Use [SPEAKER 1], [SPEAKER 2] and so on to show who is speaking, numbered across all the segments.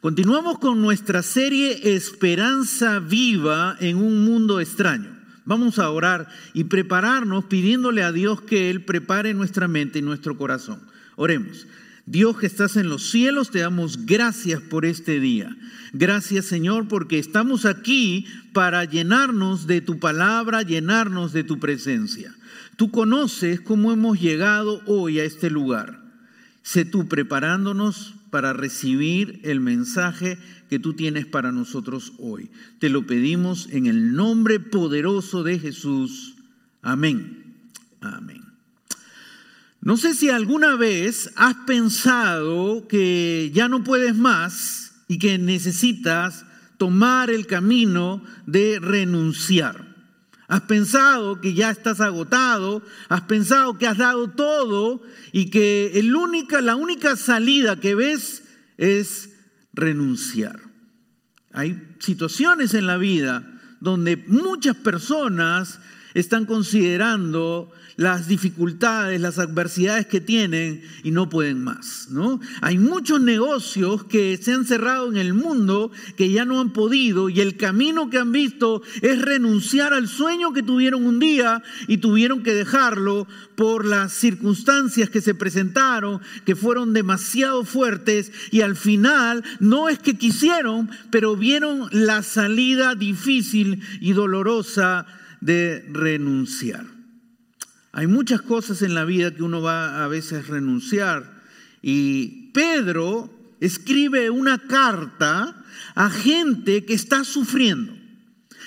[SPEAKER 1] Continuamos con nuestra serie Esperanza Viva en un mundo extraño. Vamos a orar y prepararnos pidiéndole a Dios que Él prepare nuestra mente y nuestro corazón. Oremos. Dios que estás en los cielos, te damos gracias por este día. Gracias Señor porque estamos aquí para llenarnos de tu palabra, llenarnos de tu presencia. Tú conoces cómo hemos llegado hoy a este lugar. Sé tú preparándonos para recibir el mensaje que tú tienes para nosotros hoy. Te lo pedimos en el nombre poderoso de Jesús. Amén. Amén. No sé si alguna vez has pensado que ya no puedes más y que necesitas tomar el camino de renunciar. Has pensado que ya estás agotado, has pensado que has dado todo y que el única, la única salida que ves es renunciar. Hay situaciones en la vida donde muchas personas están considerando las dificultades, las adversidades que tienen y no pueden más, ¿no? Hay muchos negocios que se han cerrado en el mundo que ya no han podido y el camino que han visto es renunciar al sueño que tuvieron un día y tuvieron que dejarlo por las circunstancias que se presentaron, que fueron demasiado fuertes y al final no es que quisieron, pero vieron la salida difícil y dolorosa de renunciar. Hay muchas cosas en la vida que uno va a veces a renunciar. Y Pedro escribe una carta a gente que está sufriendo.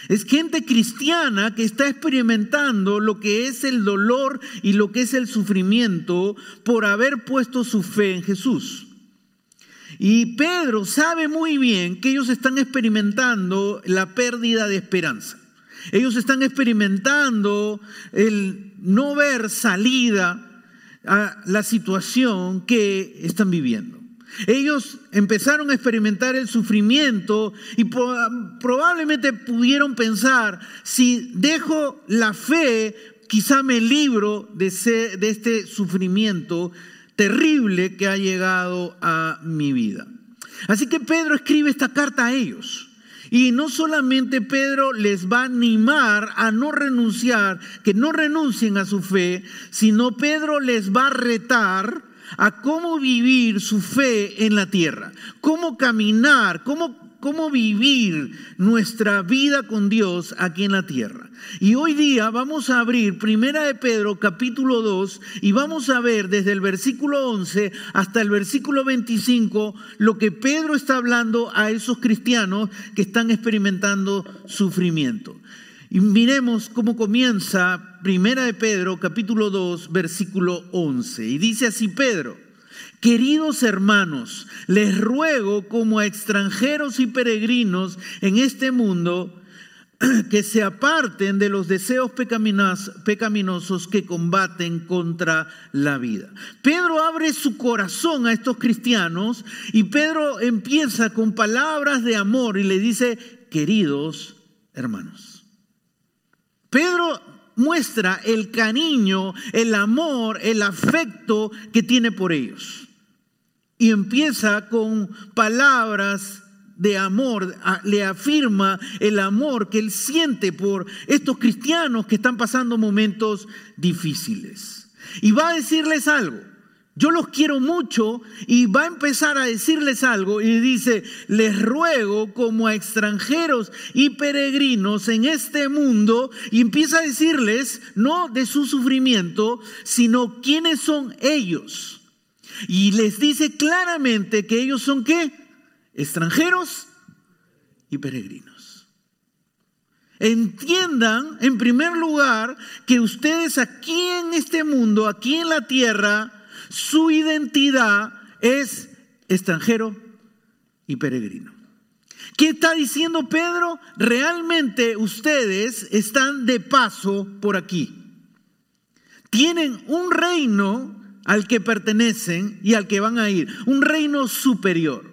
[SPEAKER 1] Es gente cristiana que está experimentando lo que es el dolor y lo que es el sufrimiento por haber puesto su fe en Jesús. Y Pedro sabe muy bien que ellos están experimentando la pérdida de esperanza. Ellos están experimentando el no ver salida a la situación que están viviendo. Ellos empezaron a experimentar el sufrimiento y probablemente pudieron pensar, si dejo la fe, quizá me libro de, de este sufrimiento terrible que ha llegado a mi vida. Así que Pedro escribe esta carta a ellos. Y no solamente Pedro les va a animar a no renunciar, que no renuncien a su fe, sino Pedro les va a retar a cómo vivir su fe en la tierra, cómo caminar, cómo cómo vivir nuestra vida con Dios aquí en la tierra. Y hoy día vamos a abrir Primera de Pedro capítulo 2 y vamos a ver desde el versículo 11 hasta el versículo 25 lo que Pedro está hablando a esos cristianos que están experimentando sufrimiento. Y miremos cómo comienza Primera de Pedro capítulo 2 versículo 11. Y dice así Pedro, Queridos hermanos, les ruego como a extranjeros y peregrinos en este mundo, que se aparten de los deseos pecaminosos que combaten contra la vida. Pedro abre su corazón a estos cristianos y Pedro empieza con palabras de amor y le dice, queridos hermanos. Pedro muestra el cariño, el amor, el afecto que tiene por ellos y empieza con palabras de amor, le afirma el amor que él siente por estos cristianos que están pasando momentos difíciles. Y va a decirles algo. Yo los quiero mucho y va a empezar a decirles algo y dice, les ruego como a extranjeros y peregrinos en este mundo y empieza a decirles no de su sufrimiento, sino quiénes son ellos. Y les dice claramente que ellos son qué? Extranjeros y peregrinos. Entiendan, en primer lugar, que ustedes aquí en este mundo, aquí en la tierra, su identidad es extranjero y peregrino. ¿Qué está diciendo Pedro? Realmente ustedes están de paso por aquí. Tienen un reino al que pertenecen y al que van a ir, un reino superior.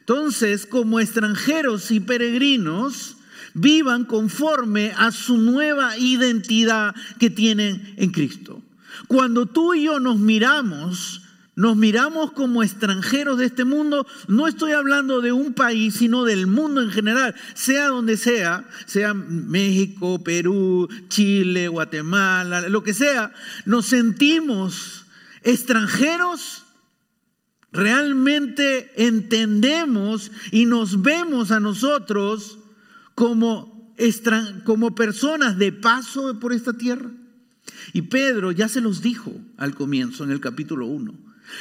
[SPEAKER 1] Entonces, como extranjeros y peregrinos, vivan conforme a su nueva identidad que tienen en Cristo. Cuando tú y yo nos miramos, nos miramos como extranjeros de este mundo. No estoy hablando de un país, sino del mundo en general, sea donde sea, sea México, Perú, Chile, Guatemala, lo que sea. Nos sentimos extranjeros. Realmente entendemos y nos vemos a nosotros como, como personas de paso por esta tierra. Y Pedro ya se los dijo al comienzo, en el capítulo 1.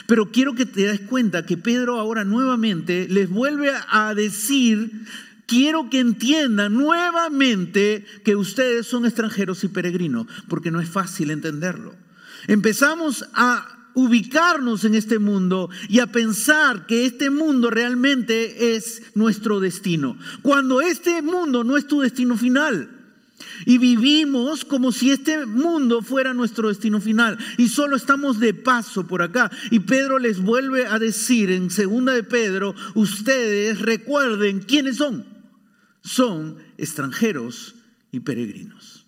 [SPEAKER 1] Pero quiero que te des cuenta que Pedro ahora nuevamente les vuelve a decir, quiero que entiendan nuevamente que ustedes son extranjeros y peregrinos, porque no es fácil entenderlo. Empezamos a ubicarnos en este mundo y a pensar que este mundo realmente es nuestro destino, cuando este mundo no es tu destino final. Y vivimos como si este mundo fuera nuestro destino final. Y solo estamos de paso por acá. Y Pedro les vuelve a decir en segunda de Pedro, ustedes recuerden quiénes son. Son extranjeros y peregrinos.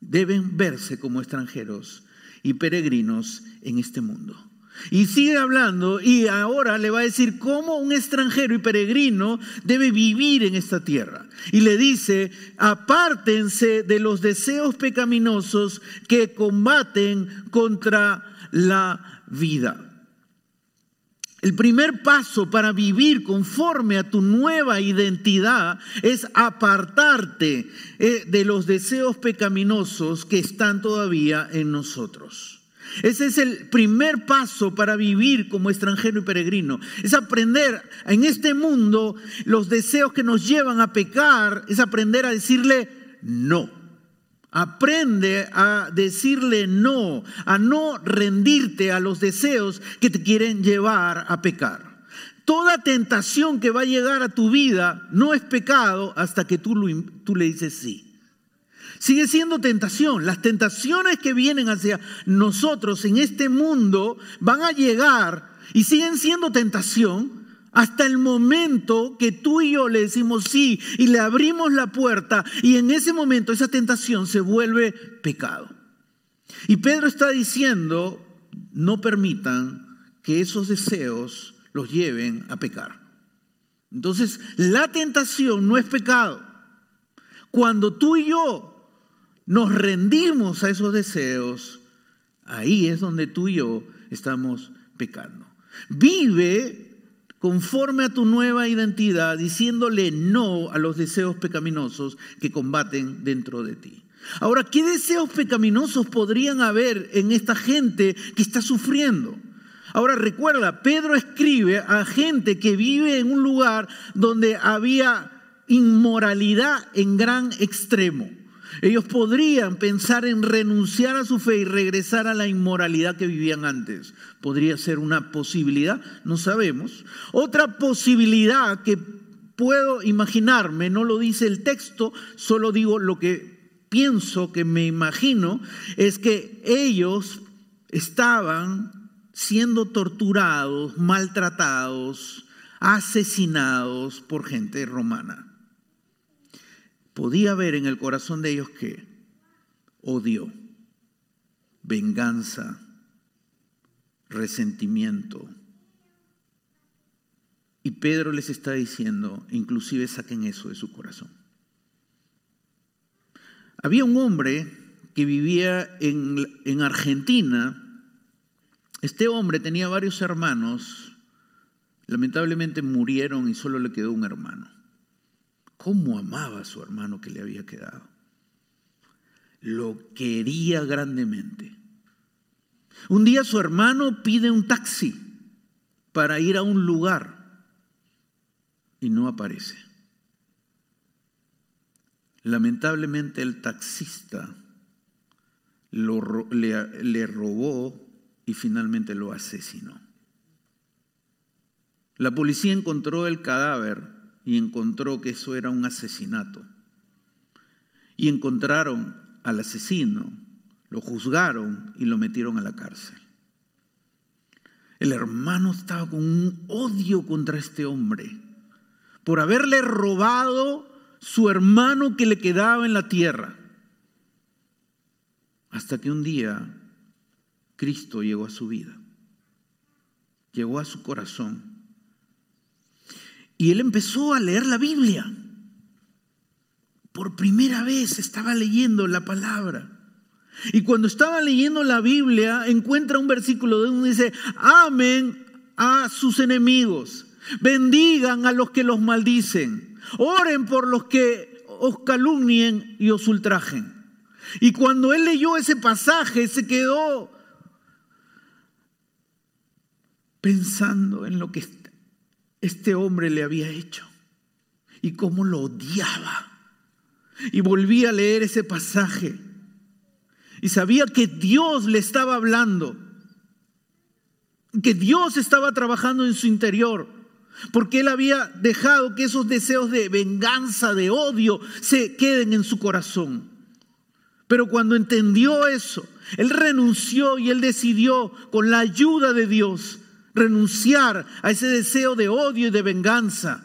[SPEAKER 1] Deben verse como extranjeros y peregrinos en este mundo. Y sigue hablando y ahora le va a decir cómo un extranjero y peregrino debe vivir en esta tierra. Y le dice, apártense de los deseos pecaminosos que combaten contra la vida. El primer paso para vivir conforme a tu nueva identidad es apartarte eh, de los deseos pecaminosos que están todavía en nosotros. Ese es el primer paso para vivir como extranjero y peregrino. Es aprender en este mundo los deseos que nos llevan a pecar, es aprender a decirle no. Aprende a decirle no, a no rendirte a los deseos que te quieren llevar a pecar. Toda tentación que va a llegar a tu vida no es pecado hasta que tú, tú le dices sí. Sigue siendo tentación. Las tentaciones que vienen hacia nosotros en este mundo van a llegar y siguen siendo tentación hasta el momento que tú y yo le decimos sí y le abrimos la puerta y en ese momento esa tentación se vuelve pecado. Y Pedro está diciendo, no permitan que esos deseos los lleven a pecar. Entonces, la tentación no es pecado. Cuando tú y yo nos rendimos a esos deseos, ahí es donde tú y yo estamos pecando. Vive conforme a tu nueva identidad, diciéndole no a los deseos pecaminosos que combaten dentro de ti. Ahora, ¿qué deseos pecaminosos podrían haber en esta gente que está sufriendo? Ahora recuerda, Pedro escribe a gente que vive en un lugar donde había inmoralidad en gran extremo. Ellos podrían pensar en renunciar a su fe y regresar a la inmoralidad que vivían antes. Podría ser una posibilidad, no sabemos. Otra posibilidad que puedo imaginarme, no lo dice el texto, solo digo lo que pienso, que me imagino, es que ellos estaban siendo torturados, maltratados, asesinados por gente romana podía ver en el corazón de ellos que odio, venganza, resentimiento. Y Pedro les está diciendo, inclusive saquen eso de su corazón. Había un hombre que vivía en, en Argentina. Este hombre tenía varios hermanos. Lamentablemente murieron y solo le quedó un hermano cómo amaba a su hermano que le había quedado. Lo quería grandemente. Un día su hermano pide un taxi para ir a un lugar y no aparece. Lamentablemente el taxista le, robó y finalmente lo asesinó. La policía encontró el cadáver y encontró que eso era un asesinato. Y encontraron al asesino, lo juzgaron y lo metieron a la cárcel. El hermano estaba con un odio contra este hombre por haberle robado su hermano que le quedaba en la tierra. Hasta que un día Cristo llegó a su vida. llegó a su corazón. Y él empezó a leer la Biblia. Por primera vez estaba leyendo la palabra. Y cuando estaba leyendo la Biblia, encuentra un versículo donde dice, amen a sus enemigos, bendigan a los que los maldicen, oren por los que os calumnien y os ultrajen. Y cuando él leyó ese pasaje, se quedó pensando en lo que este hombre le había hecho y cómo lo odiaba. Y volví a leer ese pasaje y sabía que Dios le estaba hablando, que Dios estaba trabajando en su interior, porque él había dejado que esos deseos de venganza, de odio, se queden en su corazón. Pero cuando entendió eso, él renunció y él decidió, con la ayuda de Dios, renunciar a ese deseo de odio y de venganza.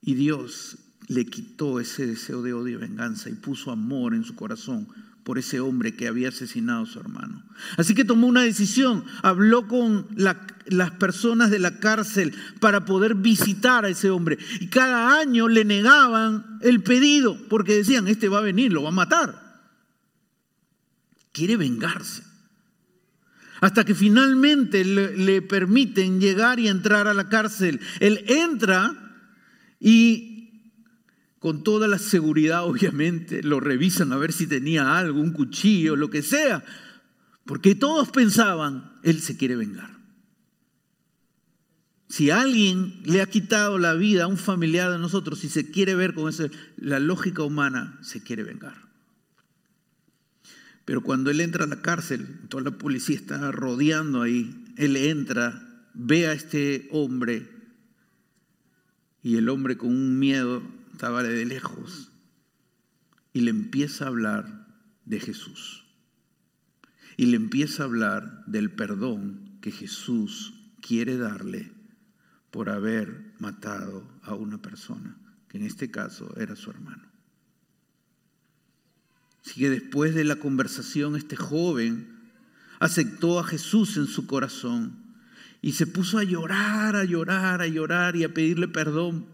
[SPEAKER 1] Y Dios le quitó ese deseo de odio y venganza y puso amor en su corazón por ese hombre que había asesinado a su hermano. Así que tomó una decisión, habló con las personas de la cárcel para poder visitar a ese hombre. Y cada año le negaban el pedido porque decían, este va a venir, lo va a matar. Quiere vengarse. Hasta que finalmente le, permiten llegar y entrar a la cárcel. Él entra y con toda la seguridad, obviamente, lo revisan a ver si tenía algo, un cuchillo, lo que sea, porque todos pensaban, él se quiere vengar. Si alguien le ha quitado la vida a un familiar de nosotros, si se quiere ver con eso, la lógica humana se quiere vengar. Pero cuando él entra a la cárcel, toda la policía está rodeando ahí, él entra, ve a este hombre y el hombre con un miedo estaba de lejos y le empieza a hablar de Jesús. Y le empieza a hablar del perdón que Jesús quiere darle por haber matado a una persona, que en este caso era su hermano. Así que después de la conversación, este joven aceptó a Jesús en su corazón y se puso a llorar, a llorar, a llorar y a pedirle perdón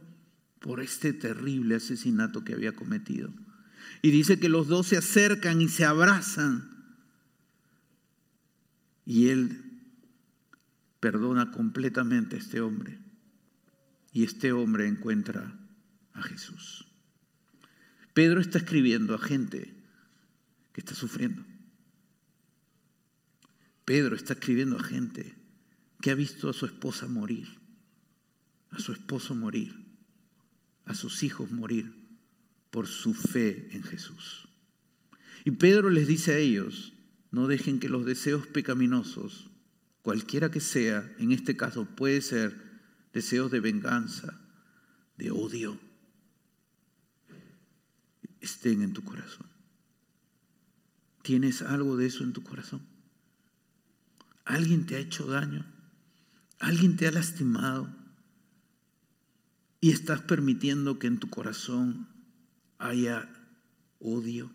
[SPEAKER 1] por este terrible asesinato que había cometido. Y dice que los dos se acercan y se abrazan. Y él perdona completamente a este hombre. Y este hombre encuentra a Jesús. Pedro está escribiendo a gente que está sufriendo. Pedro está escribiendo a gente que ha visto a su esposa morir, a su esposo morir a sus hijos morir por su fe en Jesús. Y Pedro les dice a ellos, no dejen que los deseos pecaminosos, cualquiera que sea, en este caso puede ser deseos de venganza, de odio, estén en tu corazón. ¿Tienes algo de eso en tu corazón? ¿Alguien te ha hecho daño? ¿Alguien te ha lastimado? y estás permitiendo que en tu corazón haya odio,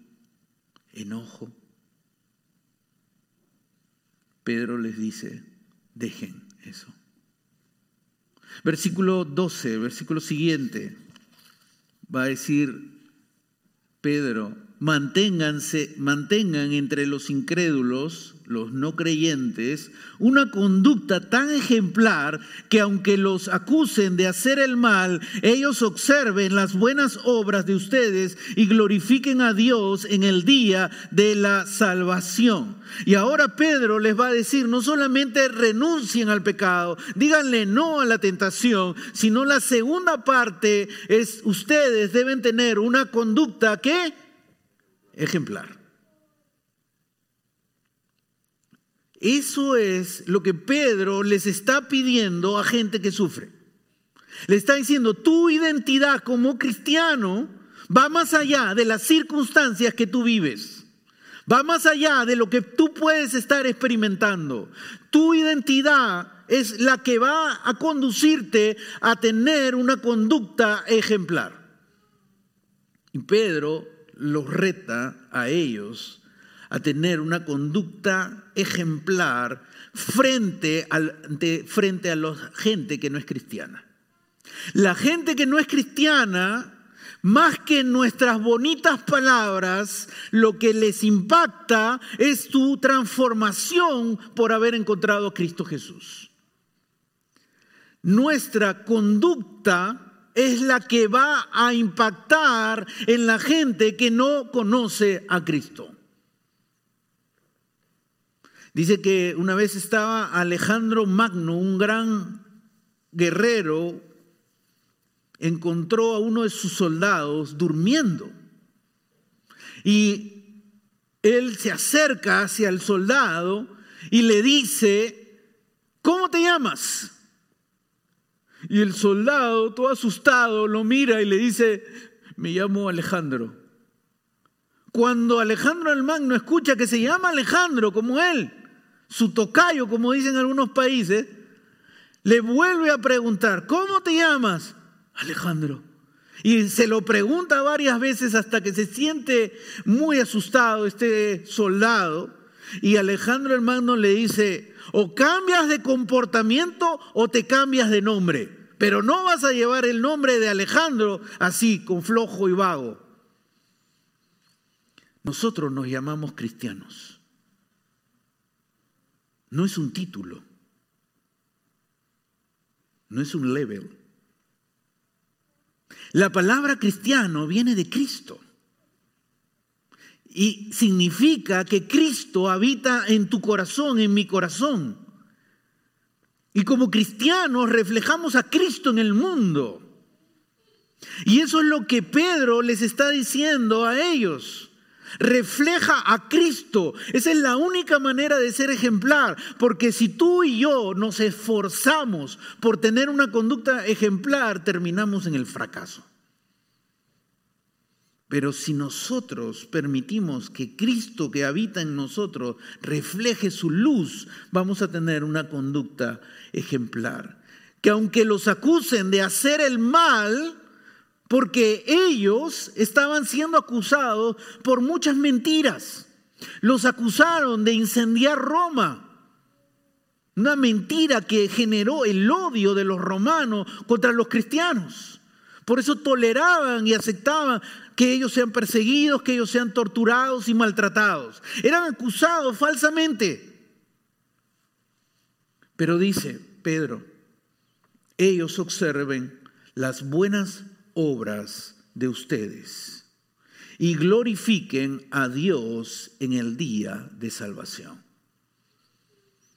[SPEAKER 1] enojo. Pedro les dice, dejen eso. Versículo 12, versículo siguiente, va a decir Pedro, manténganse, mantengan entre los incrédulos, los no creyentes, una conducta tan ejemplar que aunque los acusen de hacer el mal, ellos observen las buenas obras de ustedes y glorifiquen a Dios en el día de la salvación. Y ahora Pedro les va a decir, no solamente renuncien al pecado, díganle no a la tentación, sino la segunda parte es ustedes deben tener una conducta que ejemplar. Eso es lo que Pedro les está pidiendo a gente que sufre. Le está diciendo, tu identidad como cristiano va más allá de las circunstancias que tú vives. Va más allá de lo que tú puedes estar experimentando. Tu identidad es la que va a conducirte a tener una conducta ejemplar. Y Pedro los reta a ellos a tener una conducta ejemplar frente, frente a la gente que no es cristiana. La gente que no es cristiana, más que nuestras bonitas palabras, lo que les impacta es tu transformación por haber encontrado a Cristo Jesús. Nuestra conducta es la que va a impactar en la gente que no conoce a Cristo. Dice que una vez estaba Alejandro Magno, un gran guerrero, encontró a uno de sus soldados durmiendo. Y él se acerca hacia el soldado y le dice, ¿cómo te llamas? Y el soldado, todo asustado, lo mira y le dice, me llamo Alejandro. Cuando Alejandro el Magno escucha que se llama Alejandro como él, su tocayo, como dicen algunos países, le vuelve a preguntar, ¿cómo te llamas? Alejandro. Y se lo pregunta varias veces hasta que se siente muy asustado este soldado. Y Alejandro hermano le dice, o cambias de comportamiento o te cambias de nombre. Pero no vas a llevar el nombre de Alejandro así, con flojo y vago. Nosotros nos llamamos cristianos. No es un título. No es un level. La palabra cristiano viene de Cristo. Y significa que Cristo habita en tu corazón, en mi corazón. Y como cristianos reflejamos a Cristo en el mundo. Y eso es lo que Pedro les está diciendo a ellos refleja a Cristo. Esa es la única manera de ser ejemplar, porque si tú y yo nos esforzamos por tener una conducta ejemplar, terminamos en el fracaso. Pero si nosotros permitimos que Cristo que habita en nosotros refleje su luz, vamos a tener una conducta ejemplar. Que aunque los acusen de hacer el mal, porque ellos estaban siendo acusados por muchas mentiras. Los acusaron de incendiar Roma. Una mentira que generó el odio de los romanos contra los cristianos. Por eso toleraban y aceptaban que ellos sean perseguidos, que ellos sean torturados y maltratados. Eran acusados falsamente. Pero dice Pedro, ellos observen las buenas obras de ustedes y glorifiquen a Dios en el día de salvación.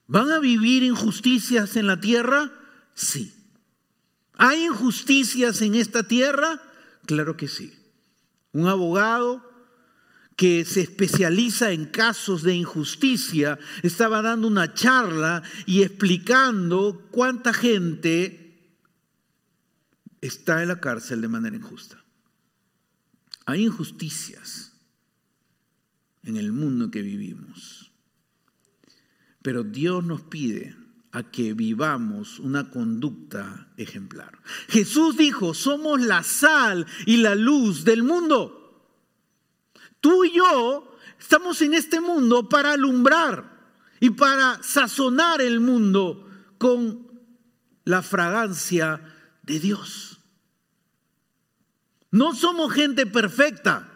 [SPEAKER 1] ¿Van a vivir injusticias en la tierra? Sí. ¿Hay injusticias en esta tierra? Claro que sí. Un abogado que se especializa en casos de injusticia estaba dando una charla y explicando cuánta gente está en la cárcel de manera injusta. Hay injusticias en el mundo que vivimos. Pero Dios nos pide a que vivamos una conducta ejemplar. Jesús dijo, somos la sal y la luz del mundo. Tú y yo estamos en este mundo para alumbrar y para sazonar el mundo con la fragancia de Dios. No somos gente perfecta.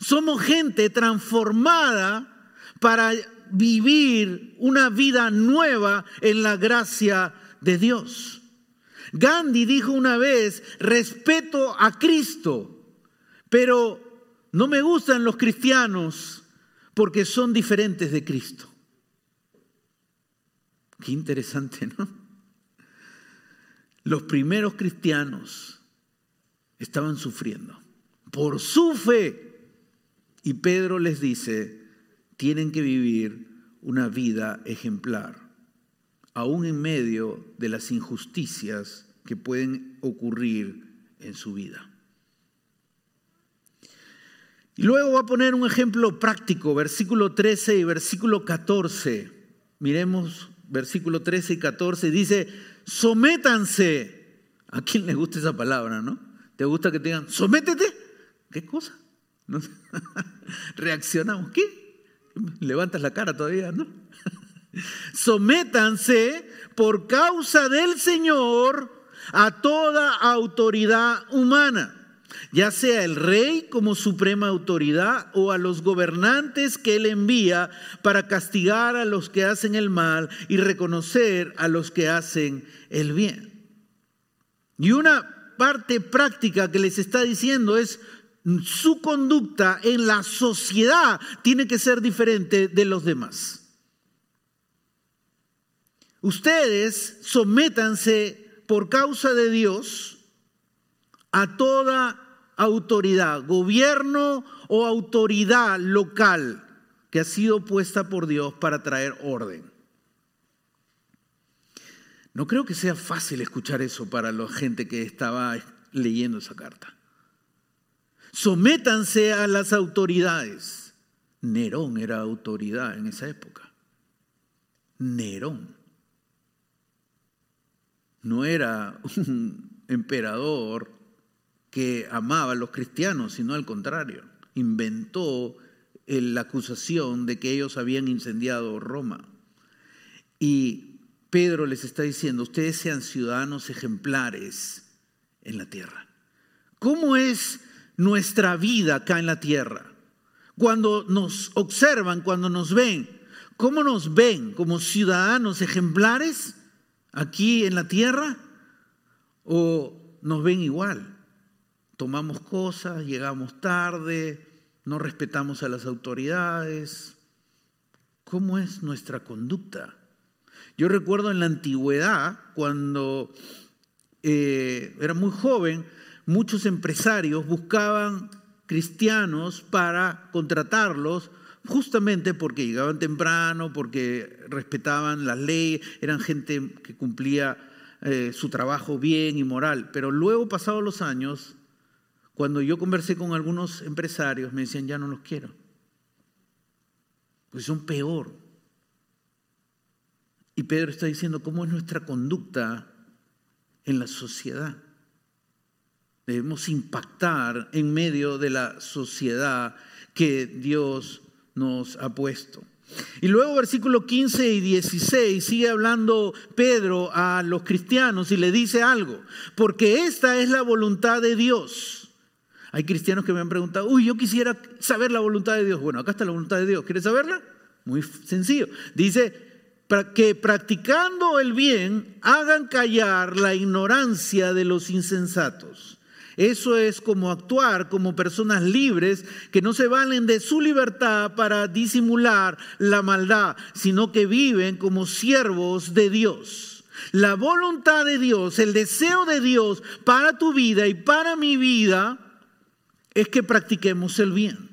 [SPEAKER 1] Somos gente transformada para vivir una vida nueva en la gracia de Dios. Gandhi dijo una vez, respeto a Cristo, pero no me gustan los cristianos porque son diferentes de Cristo. Qué interesante, ¿no? Los primeros cristianos estaban sufriendo por su fe. Y Pedro les dice, tienen que vivir una vida ejemplar, aún en medio de las injusticias que pueden ocurrir en su vida. Y luego va a poner un ejemplo práctico, versículo 13 y versículo 14. Miremos versículo 13 y 14. Dice, sométanse. ¿A quién le gusta esa palabra, no? ¿Te gusta que te digan, sométete? ¿Qué cosa? Reaccionamos. ¿Qué? Levantas la cara todavía, ¿no? Sométanse por causa del Señor a toda autoridad humana, ya sea el rey como suprema autoridad o a los gobernantes que él envía para castigar a los que hacen el mal y reconocer a los que hacen el bien. Y una parte práctica que les está diciendo es su conducta en la sociedad tiene que ser diferente de los demás. Ustedes sométanse por causa de Dios a toda autoridad, gobierno o autoridad local que ha sido puesta por Dios para traer orden. No creo que sea fácil escuchar eso para la gente que estaba leyendo esa carta. Sométanse a las autoridades. Nerón era autoridad en esa época. Nerón. No era un emperador que amaba a los cristianos, sino al contrario. Inventó la acusación de que ellos habían incendiado Roma. Y Pedro les está diciendo, ustedes sean ciudadanos ejemplares en la tierra. ¿Cómo es nuestra vida acá en la tierra? Cuando nos observan, cuando nos ven, ¿cómo nos ven? ¿Como ciudadanos ejemplares aquí en la tierra? ¿O nos ven igual? Tomamos cosas, llegamos tarde, no respetamos a las autoridades. ¿Cómo es nuestra conducta? Yo recuerdo en la antigüedad, cuando eh, era muy joven, muchos empresarios buscaban cristianos para contratarlos justamente porque llegaban temprano, porque respetaban las leyes, eran gente que cumplía eh, su trabajo bien y moral. Pero luego, pasados los años, cuando yo conversé con algunos empresarios, me decían, ya no los quiero, pues son peor. Y Pedro está diciendo cómo es nuestra conducta en la sociedad. Debemos impactar en medio de la sociedad que Dios nos ha puesto. Y luego versículo 15 y 16 sigue hablando Pedro a los cristianos y le dice algo, porque esta es la voluntad de Dios. Hay cristianos que me han preguntado, uy, yo quisiera saber la voluntad de Dios. Bueno, acá está la voluntad de Dios. ¿Quieres saberla? Muy sencillo. Dice, que practicando el bien hagan callar la ignorancia de los insensatos. Eso es como actuar como personas libres que no se valen de su libertad para disimular la maldad, sino que viven como siervos de Dios. La voluntad de Dios, el deseo de Dios para tu vida y para mi vida es que practiquemos el bien.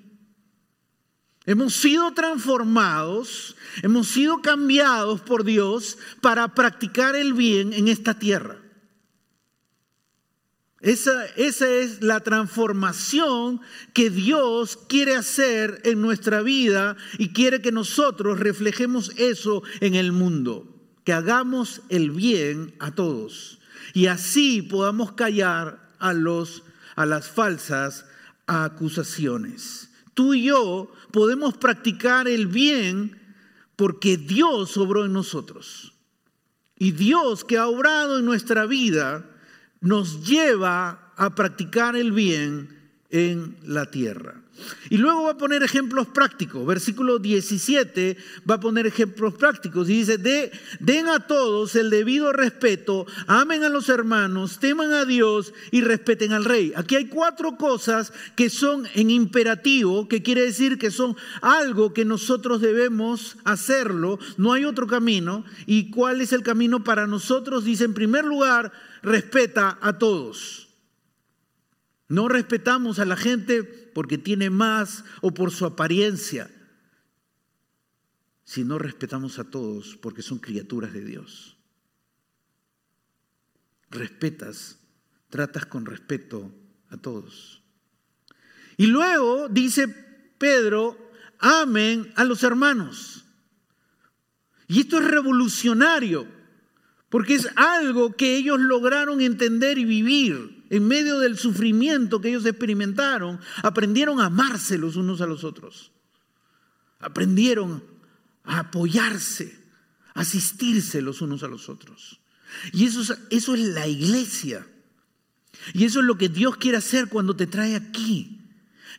[SPEAKER 1] Hemos sido transformados, hemos sido cambiados por Dios para practicar el bien en esta tierra. Esa, esa, es la transformación que Dios quiere hacer en nuestra vida y quiere que nosotros reflejemos eso en el mundo, que hagamos el bien a todos y así podamos callar a, los, a las falsas acusaciones. Tú y yo podemos practicar el bien porque Dios obró en nosotros. Y Dios que ha obrado en nuestra vida nos lleva a practicar el bien en la tierra. Y luego va a poner ejemplos prácticos. Versículo 17 va a poner ejemplos prácticos. Y dice, den a todos el debido respeto, amen a los hermanos, teman a Dios y respeten al rey. Aquí hay cuatro cosas que son en imperativo, que quiere decir que son algo que nosotros debemos hacerlo. No hay otro camino. ¿Y cuál es el camino para nosotros? Dice, en primer lugar, respeta a todos. No respetamos a la gente porque tiene más o por su apariencia, sino respetamos a todos porque son criaturas de Dios. Respetas, tratas con respeto a todos. Y luego dice Pedro, amen a los hermanos. Y esto es revolucionario, porque es algo que ellos lograron entender y vivir en medio del sufrimiento que ellos experimentaron, aprendieron a amarse los unos a los otros. Aprendieron a apoyarse, asistirse los unos a los otros. Y eso es, eso es la iglesia. Y eso es lo que Dios quiere hacer cuando te trae aquí.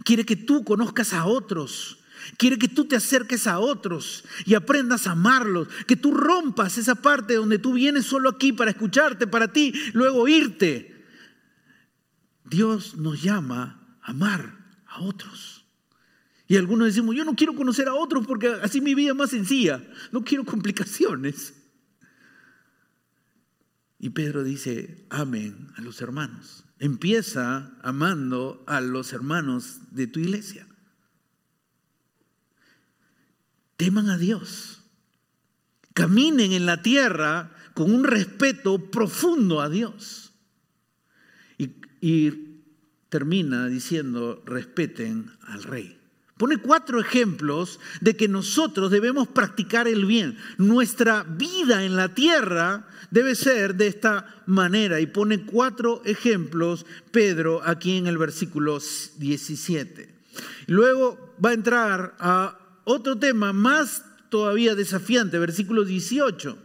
[SPEAKER 1] Quiere que tú conozcas a otros. Quiere que tú te acerques a otros y aprendas a amarlos. Que tú rompas esa parte donde tú vienes solo aquí para escucharte, para ti, luego irte. Dios nos llama a amar a otros. Y algunos decimos, yo no quiero conocer a otros porque así mi vida es más sencilla. No quiero complicaciones. Y Pedro dice, amen a los hermanos. Empieza amando a los hermanos de tu iglesia. Teman a Dios. Caminen en la tierra con un respeto profundo a Dios. Y, termina diciendo, respeten al rey. Pone cuatro ejemplos de que nosotros debemos practicar el bien. Nuestra vida en la tierra debe ser de esta manera. Y pone cuatro ejemplos Pedro aquí en el versículo 17. Luego va a entrar a otro tema más todavía desafiante, versículo 18.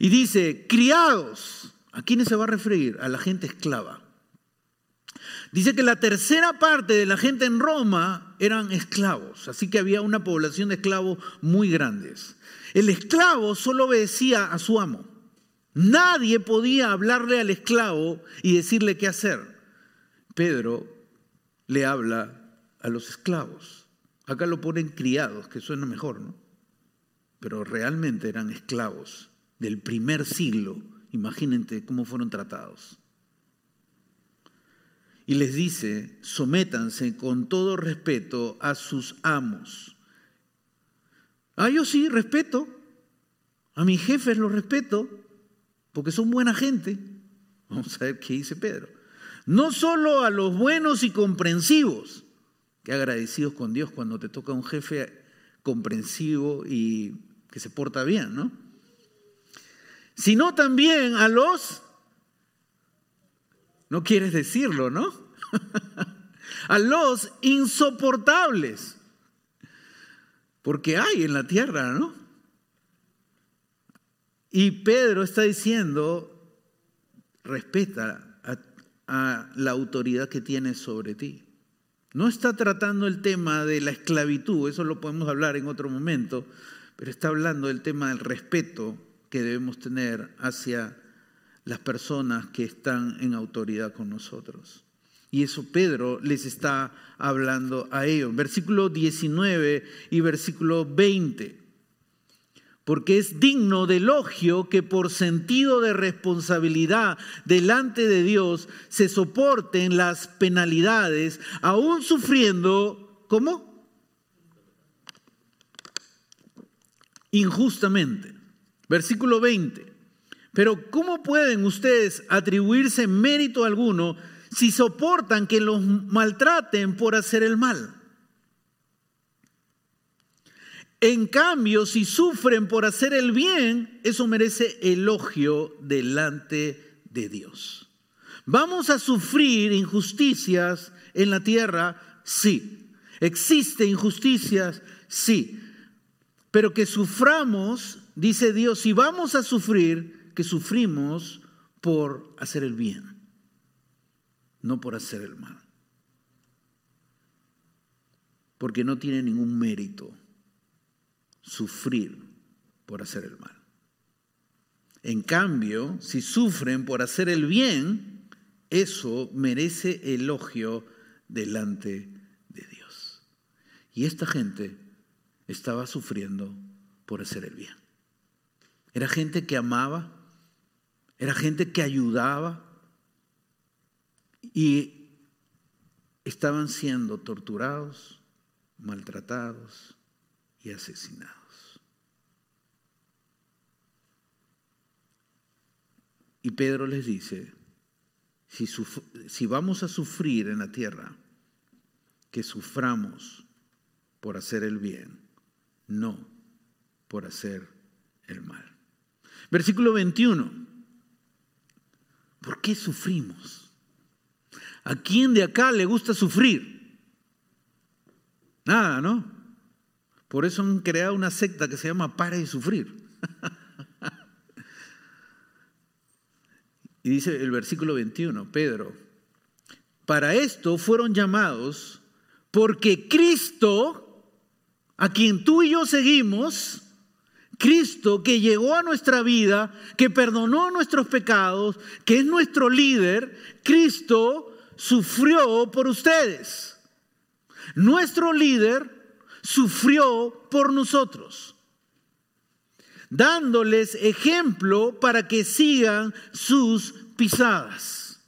[SPEAKER 1] Y dice, criados, ¿a quiénes se va a referir? A la gente esclava. Dice que la tercera parte de la gente en Roma eran esclavos, así que había una población de esclavos muy grandes. El esclavo solo obedecía a su amo. Nadie podía hablarle al esclavo y decirle qué hacer. Pedro le habla a los esclavos. Acá lo ponen criados, que suena mejor, ¿no? Pero realmente eran esclavos del primer siglo. Imagínense cómo fueron tratados y les dice, sométanse con todo respeto a sus amos. Ah, yo sí, respeto. A mis jefes los respeto, porque son buena gente. Vamos a ver qué dice Pedro. No solo a los buenos y comprensivos, que agradecidos con Dios cuando te toca un jefe comprensivo y que se porta bien, ¿no? Sino también a los no quieres decirlo, ¿no? a los insoportables. Porque hay en la tierra, ¿no? Y Pedro está diciendo, respeta a, a, la autoridad que tienes sobre ti. No está tratando el tema de la esclavitud, eso lo podemos hablar en otro momento, pero está hablando del tema del respeto que debemos tener hacia las personas que están en autoridad con nosotros. Y eso Pedro les está hablando a ellos. Versículo 19 y versículo 20. Porque es digno de elogio que por sentido de responsabilidad delante de Dios se soporten las penalidades, aún sufriendo, ¿cómo? Injustamente. Versículo 20. Pero ¿cómo pueden ustedes atribuirse mérito alguno si soportan que los maltraten por hacer el mal? En cambio, si sufren por hacer el bien, eso merece elogio delante de Dios. ¿Vamos a sufrir injusticias en la tierra? Sí. ¿Existen injusticias? Sí. Pero que suframos, dice Dios, si vamos a sufrir, que sufrimos por hacer el bien, no por hacer el mal. Porque no tiene ningún mérito sufrir por hacer el mal. En cambio, si sufren por hacer el bien, eso merece elogio delante de Dios. Y esta gente estaba sufriendo por hacer el bien. Era gente que amaba, era gente que ayudaba y estaban siendo torturados, maltratados y asesinados. Y Pedro les dice, si, si, vamos a sufrir en la tierra, que suframos por hacer el bien, no por hacer el mal. Versículo 21. ¿Por qué sufrimos? ¿A quién de acá le gusta sufrir? Nada, ¿no? Por eso han creado una secta que se llama Para de Sufrir. y dice el versículo 21, Pedro, para esto fueron llamados porque Cristo, a quien tú y yo seguimos, Cristo que llegó a nuestra vida, que perdonó nuestros pecados, que es nuestro líder, Cristo sufrió por ustedes. Nuestro líder sufrió por nosotros, dándoles ejemplo para que sigan sus pisadas.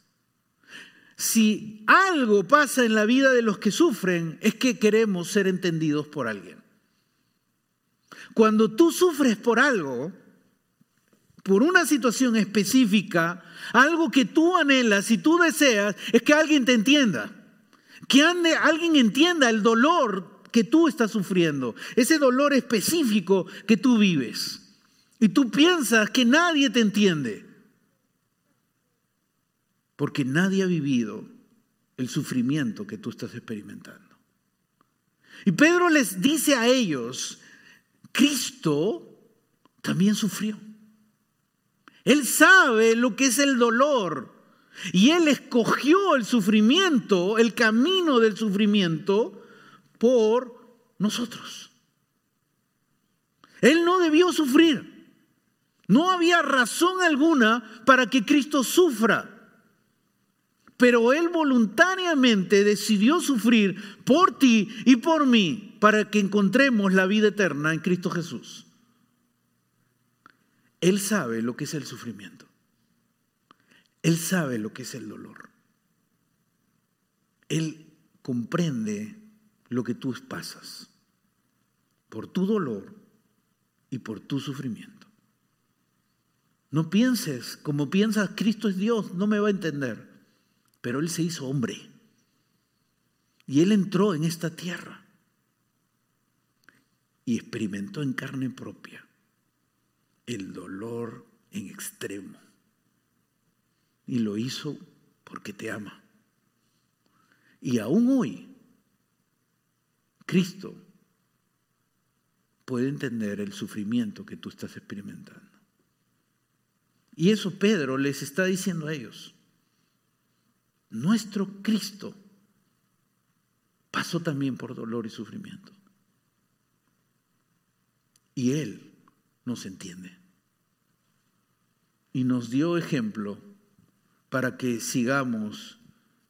[SPEAKER 1] Si algo pasa en la vida de los que sufren, es que queremos ser entendidos por alguien. Cuando tú sufres por algo, por una situación específica, algo que tú anhelas y tú deseas, es que alguien te entienda. Que alguien entienda el dolor que tú estás sufriendo, ese dolor específico que tú vives. Y tú piensas que nadie te entiende. Porque nadie ha vivido el sufrimiento que tú estás experimentando. Y Pedro les dice a ellos, Cristo también sufrió. Él sabe lo que es el dolor. Y Él escogió el sufrimiento, el camino del sufrimiento, por nosotros. Él no debió sufrir. No había razón alguna para que Cristo sufra. Pero Él voluntariamente decidió sufrir por ti y por mí para que encontremos la vida eterna en Cristo Jesús. Él sabe lo que es el sufrimiento. Él sabe lo que es el dolor. Él comprende lo que tú pasas por tu dolor y por tu sufrimiento. No pienses como piensas Cristo es Dios, no me va a entender. Pero Él se hizo hombre. Y Él entró en esta tierra y experimentó en carne propia el dolor en extremo. Y lo hizo porque te ama. Y aún hoy, Cristo puede entender el sufrimiento que tú estás experimentando. Y eso Pedro les está diciendo a ellos. Nuestro Cristo pasó también por dolor y sufrimiento. Y Él nos entiende. Y nos dio ejemplo para que sigamos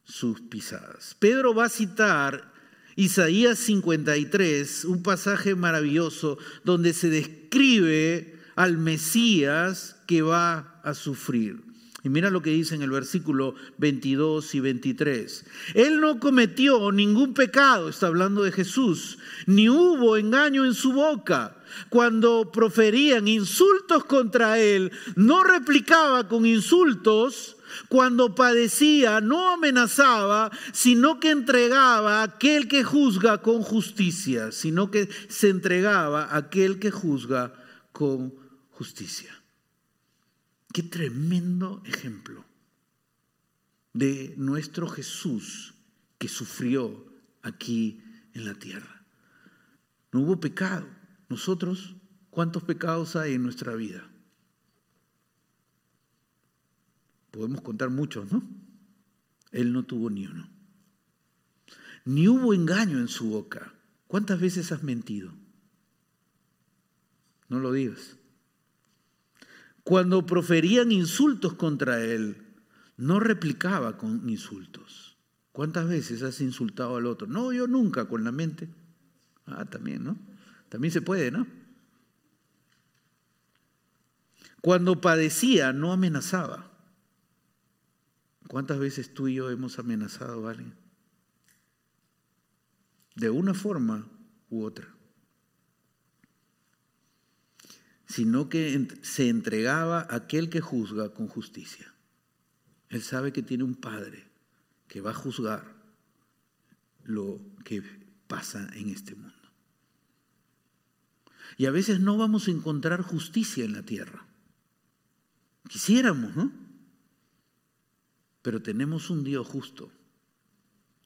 [SPEAKER 1] sus pisadas. Pedro va a citar Isaías 53, un pasaje maravilloso donde se describe al Mesías que va a sufrir. Y mira lo que dice en el versículo 22 y 23. Él no cometió ningún pecado, está hablando de Jesús, ni hubo engaño en su boca. Cuando proferían insultos contra él, no replicaba con insultos. Cuando padecía, no amenazaba, sino que entregaba a aquel que juzga con justicia, sino que se entregaba a aquel que juzga con justicia. Qué tremendo ejemplo de nuestro Jesús que sufrió aquí en la tierra. No hubo pecado. Nosotros, ¿cuántos pecados hay en nuestra vida? Podemos contar muchos, ¿no? Él no tuvo ni uno. Ni hubo engaño en su boca. ¿Cuántas veces has mentido? No lo digas. Cuando proferían insultos contra él, no replicaba con insultos. ¿Cuántas veces has insultado al otro? No, yo nunca con la mente. Ah, también, ¿no? También se puede, ¿no? Cuando padecía, no amenazaba. ¿Cuántas veces tú y yo hemos amenazado a alguien? De una forma u otra. Sino que se entregaba a aquel que juzga con justicia. Él sabe que tiene un Padre que va a juzgar lo que pasa en este mundo. Y a veces no vamos a encontrar justicia en la tierra. Quisiéramos, ¿no? Pero tenemos un Dios justo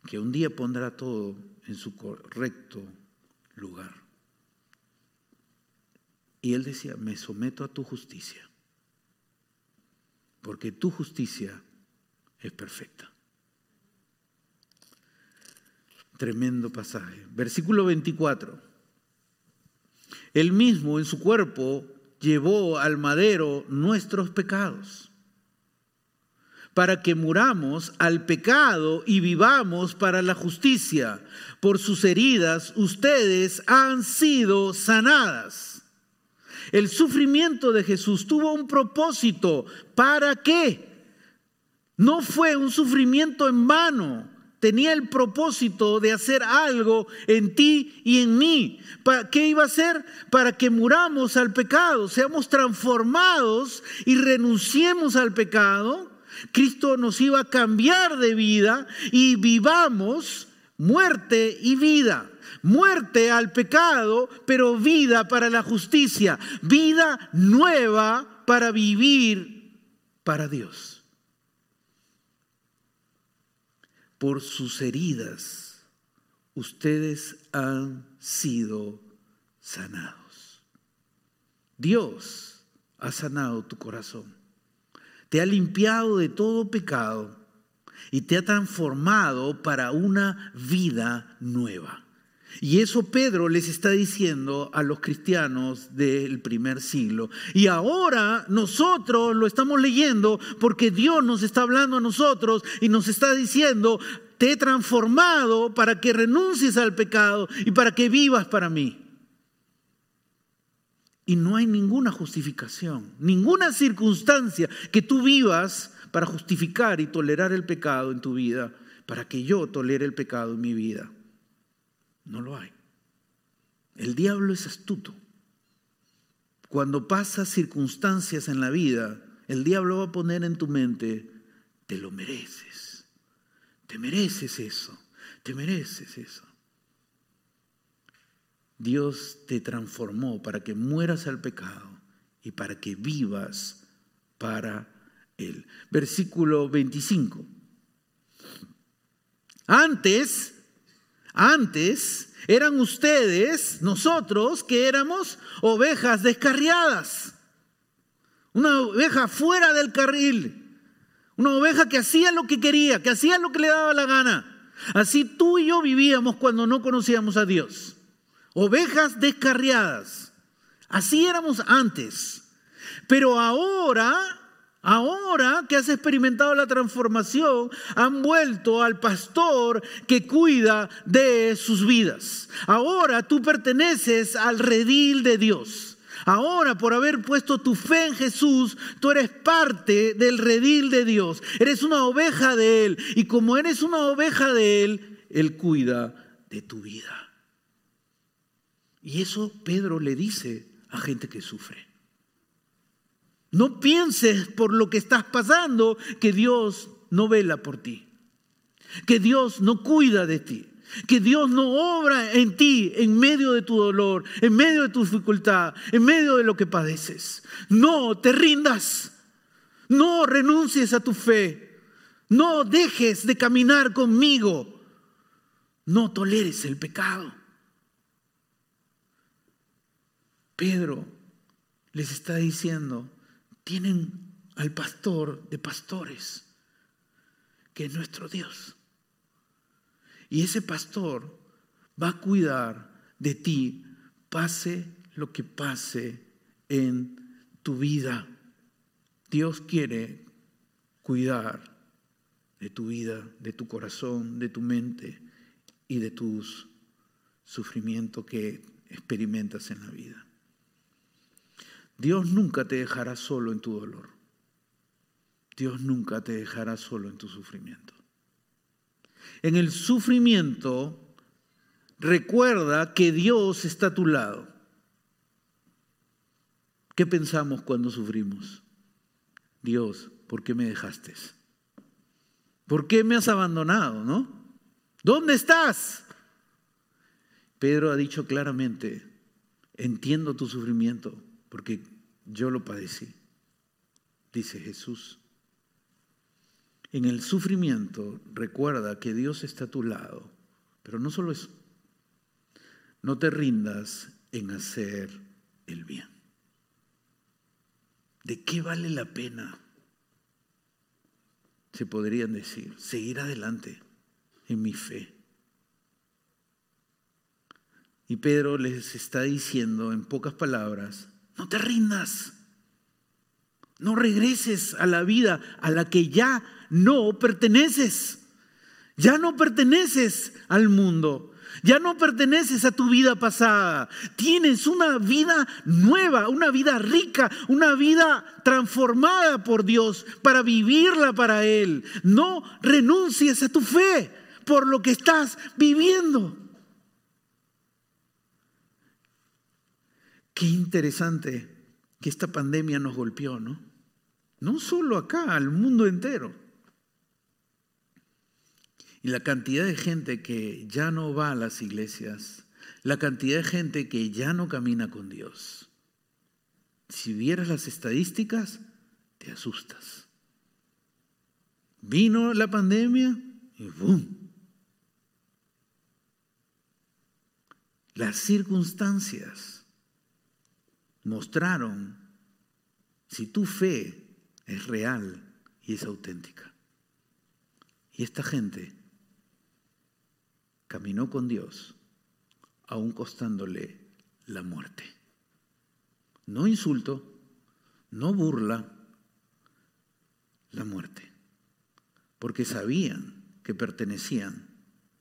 [SPEAKER 1] que un día pondrá todo en su correcto lugar. Y él decía, me someto a tu justicia, porque tu justicia es perfecta. Tremendo pasaje. Versículo 24. Él mismo en su cuerpo llevó al madero nuestros pecados, para que muramos al pecado y vivamos para la justicia. Por sus heridas ustedes han sido sanadas. El sufrimiento de Jesús tuvo un propósito. ¿Para qué? No fue un sufrimiento en vano tenía el propósito de hacer algo en ti y en mí. ¿Para ¿Qué iba a hacer? Para que muramos al pecado, seamos transformados y renunciemos al pecado. Cristo nos iba a cambiar de vida y vivamos muerte y vida. Muerte al pecado, pero vida para la justicia. Vida nueva para vivir para Dios. por sus heridas ustedes han sido sanados. Dios ha sanado tu corazón, te ha limpiado de todo pecado y te ha transformado para una vida nueva. Y eso Pedro les está diciendo a los cristianos del primer siglo. Y ahora nosotros lo estamos leyendo porque Dios nos está hablando a nosotros y nos está diciendo, te he transformado para que renuncies al pecado y para que vivas para mí. Y no hay ninguna justificación, ninguna circunstancia que tú vivas para justificar y tolerar el pecado en tu vida, para que yo tolere el pecado en mi vida. No lo hay. El diablo es astuto. Cuando pasas circunstancias en la vida, el diablo va a poner en tu mente, te lo mereces. Te mereces eso. Te mereces eso. Dios te transformó para que mueras al pecado y para que vivas para Él. Versículo 25. Antes antes eran ustedes, nosotros, que éramos ovejas descarriadas. Una oveja fuera del carril. Una oveja que hacía lo que quería, que hacía lo que le daba la gana. Así tú y yo vivíamos cuando no conocíamos a Dios. Ovejas descarriadas. Así éramos antes. Pero ahora Ahora que has experimentado la transformación, han vuelto al pastor que cuida de sus vidas. Ahora tú perteneces al redil de Dios. Ahora, por haber puesto tu fe en Jesús, tú eres parte del redil de Dios. Eres una oveja de Él. Y como eres una oveja de Él, Él cuida de tu vida. Y eso Pedro le dice a gente que sufre. No pienses por lo que estás pasando que Dios no vela por ti, que Dios no cuida de ti, que Dios no obra en ti en medio de tu dolor, en medio de tu dificultad, en medio de lo que padeces. No te rindas, no renuncies a tu fe, no dejes de caminar conmigo, no toleres el pecado. Pedro les está diciendo, tienen al pastor de pastores, que es nuestro Dios. Y ese pastor va a cuidar de ti, pase lo que pase en tu vida. Dios quiere cuidar de tu vida, de tu corazón, de tu mente y de tus sufrimientos que experimentas en la vida. Dios nunca te dejará solo en tu dolor. Dios nunca te dejará solo en tu sufrimiento. En el sufrimiento, recuerda que Dios está a tu lado. ¿Qué pensamos cuando sufrimos? Dios, ¿por qué me dejaste? ¿Por qué me has abandonado, no? ¿Dónde estás? Pedro ha dicho claramente, entiendo tu sufrimiento, porque yo lo padecí, dice Jesús. En el sufrimiento recuerda que Dios está a tu lado, pero no solo eso, no te rindas en hacer el bien. ¿de qué vale la pena? Se podrían decir, seguir adelante en mi fe. Y Pedro les está diciendo en pocas palabras, no te rindas, no regreses a la vida a la que ya no perteneces. Ya no perteneces al mundo. Ya no perteneces a tu vida pasada. Tienes una vida nueva, una vida rica, una vida transformada por Dios para vivirla para Él. No renuncies a tu fe por lo que estás viviendo. Qué interesante que esta pandemia nos golpeó, ¿no? No solo acá, al mundo entero. Y la cantidad de gente que ya no va a las iglesias, la cantidad de gente que ya no camina con Dios. Si vieras las estadísticas, te asustas. Vino la pandemia y ¡boom! Las circunstancias mostraron si tu fe es real y es auténtica. Y esta gente caminó con Dios, aún costándole la muerte. No insulto, no burla, la muerte, porque sabían que pertenecían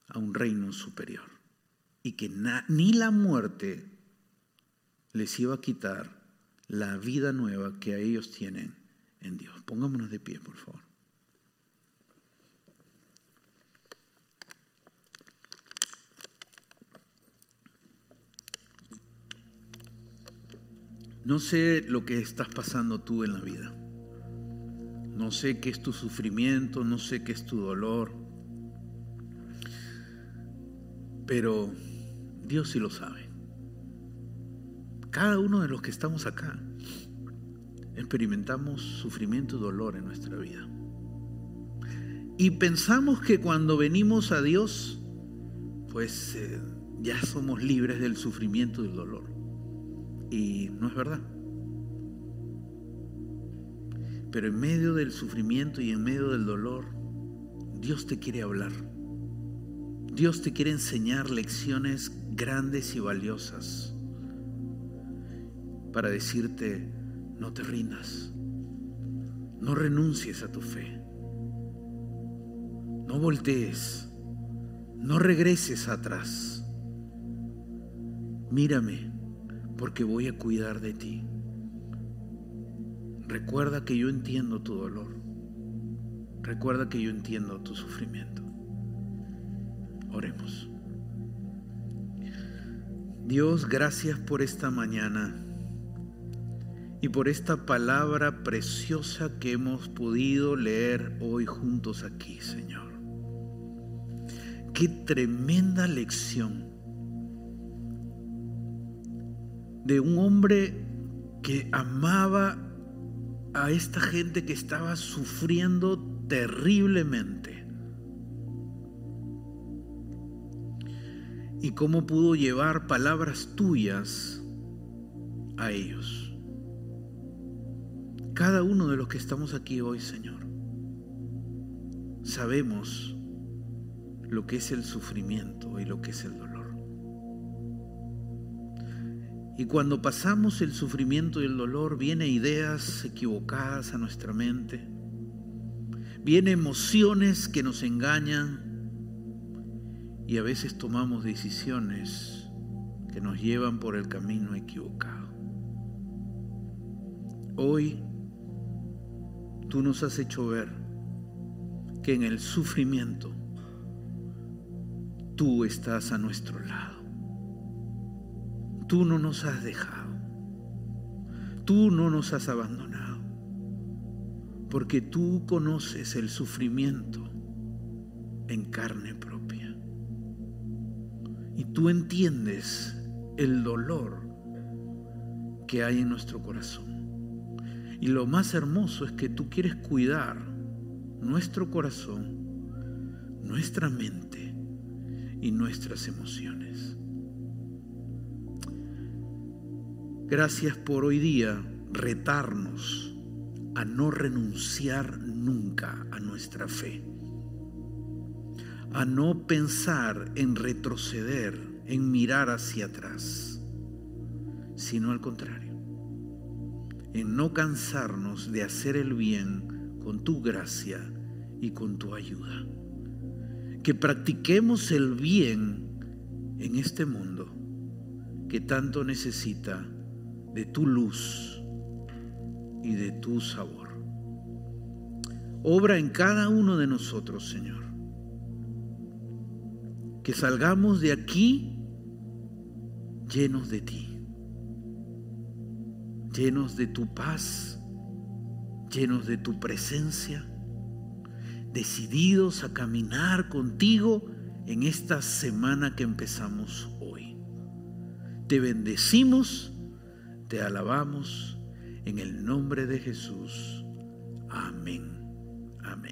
[SPEAKER 1] a un reino superior y que ni la muerte les iba a quitar la vida nueva que a ellos tienen en Dios. Pongámonos de pie, por favor. No sé lo que estás pasando tú en la vida. No sé qué es tu sufrimiento, no sé qué es tu dolor. Pero Dios sí lo sabe. Cada uno de los que estamos acá experimentamos sufrimiento y dolor en nuestra vida. Y pensamos que cuando venimos a Dios, pues eh, ya somos libres del sufrimiento y del dolor. Y no es verdad. Pero en medio del sufrimiento y en medio del dolor, Dios te quiere hablar. Dios te quiere enseñar lecciones grandes y valiosas para decirte, no te rindas, no renuncies a tu fe, no voltees, no regreses atrás. Mírame, porque voy a cuidar de ti. Recuerda que yo entiendo tu dolor. Recuerda que yo entiendo tu sufrimiento. Oremos. Dios, gracias por esta mañana y por esta palabra preciosa que hemos podido leer hoy juntos aquí, Señor. Qué tremenda lección de un hombre que amaba a esta gente que estaba sufriendo terriblemente. Y cómo pudo llevar palabras tuyas a ellos. Cada uno de los que estamos aquí hoy, Señor, sabemos lo que es el sufrimiento y lo que es el dolor. Y cuando pasamos el sufrimiento y el dolor, vienen ideas equivocadas a nuestra mente, vienen emociones que nos engañan y a veces tomamos decisiones que nos llevan por el camino equivocado. Hoy tú nos has hecho ver que en el sufrimiento tú estás a nuestro lado tú no nos has dejado. Tú no nos has abandonado. Porque tú conoces el sufrimiento en carne propia. Y tú entiendes el dolor que hay en nuestro corazón. Y lo más hermoso es que tú quieres cuidar nuestro corazón, nuestra mente y nuestras emociones. Gracias por hoy día retarnos a no renunciar nunca a nuestra fe, a no pensar en retroceder, en mirar hacia atrás, sino al contrario, en no cansarnos de hacer el bien con tu gracia y con tu ayuda. Que practiquemos el bien en este mundo que tanto necesita de tu luz y de tu sabor. Obra en cada uno de nosotros, Señor. Que salgamos de aquí llenos de ti, llenos de tu paz, llenos de tu presencia, decididos a caminar contigo en esta semana que empezamos hoy. Te bendecimos, te alabamos en el nombre de Jesús. Amén. Amén.